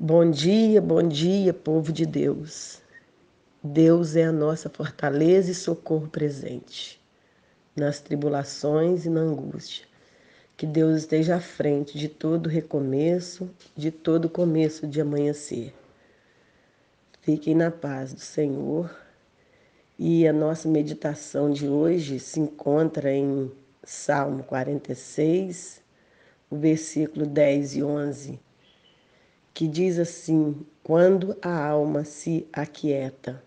Bom dia, bom dia, povo de Deus. Deus é a nossa fortaleza e socorro presente nas tribulações e na angústia. Que Deus esteja à frente de todo recomeço, de todo começo de amanhecer. Fiquem na paz do Senhor. E a nossa meditação de hoje se encontra em Salmo 46, o versículo 10 e 11 que diz assim: quando a alma se aquieta.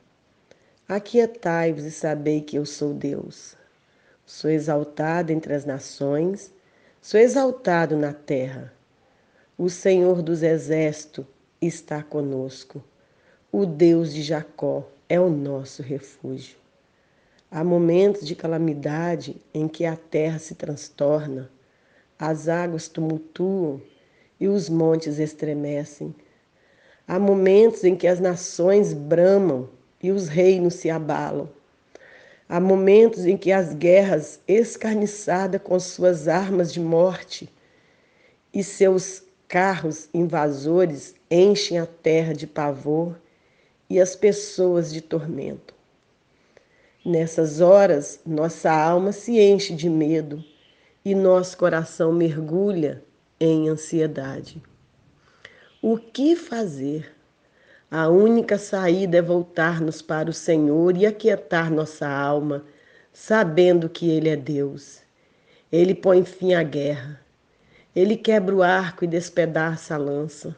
Aquietai-vos e sabei que eu sou Deus. Sou exaltado entre as nações, sou exaltado na terra. O Senhor dos exércitos está conosco. O Deus de Jacó é o nosso refúgio. Há momentos de calamidade em que a terra se transtorna, as águas tumultuam e os montes estremecem. Há momentos em que as nações bramam e os reinos se abalam. Há momentos em que as guerras, escarniçadas com suas armas de morte e seus carros invasores, enchem a terra de pavor e as pessoas de tormento. Nessas horas, nossa alma se enche de medo e nosso coração mergulha em ansiedade. O que fazer? A única saída é voltar-nos para o Senhor e aquietar nossa alma, sabendo que Ele é Deus. Ele põe fim à guerra. Ele quebra o arco e despedaça a lança.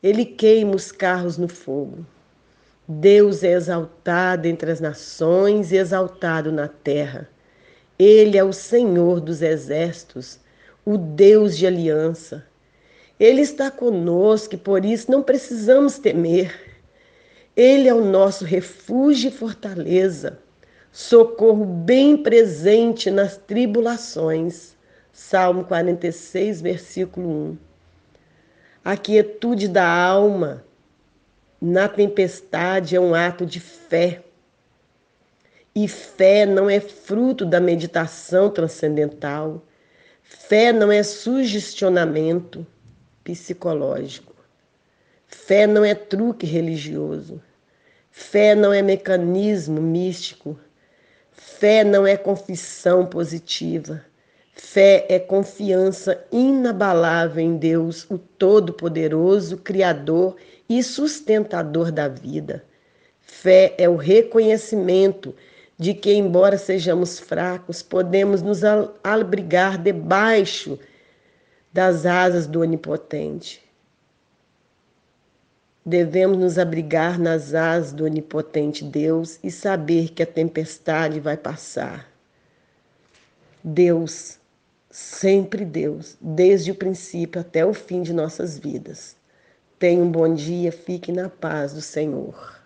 Ele queima os carros no fogo. Deus é exaltado entre as nações e exaltado na terra. Ele é o Senhor dos exércitos o Deus de aliança. Ele está conosco e por isso não precisamos temer. Ele é o nosso refúgio e fortaleza, socorro bem presente nas tribulações. Salmo 46, versículo 1. A quietude da alma na tempestade é um ato de fé. E fé não é fruto da meditação transcendental Fé não é sugestionamento psicológico. Fé não é truque religioso. Fé não é mecanismo místico. Fé não é confissão positiva. Fé é confiança inabalável em Deus, o Todo-Poderoso, Criador e sustentador da vida. Fé é o reconhecimento de que, embora sejamos fracos, podemos nos abrigar debaixo das asas do Onipotente. Devemos nos abrigar nas asas do Onipotente Deus e saber que a tempestade vai passar. Deus, sempre Deus, desde o princípio até o fim de nossas vidas. Tenha um bom dia, fique na paz do Senhor.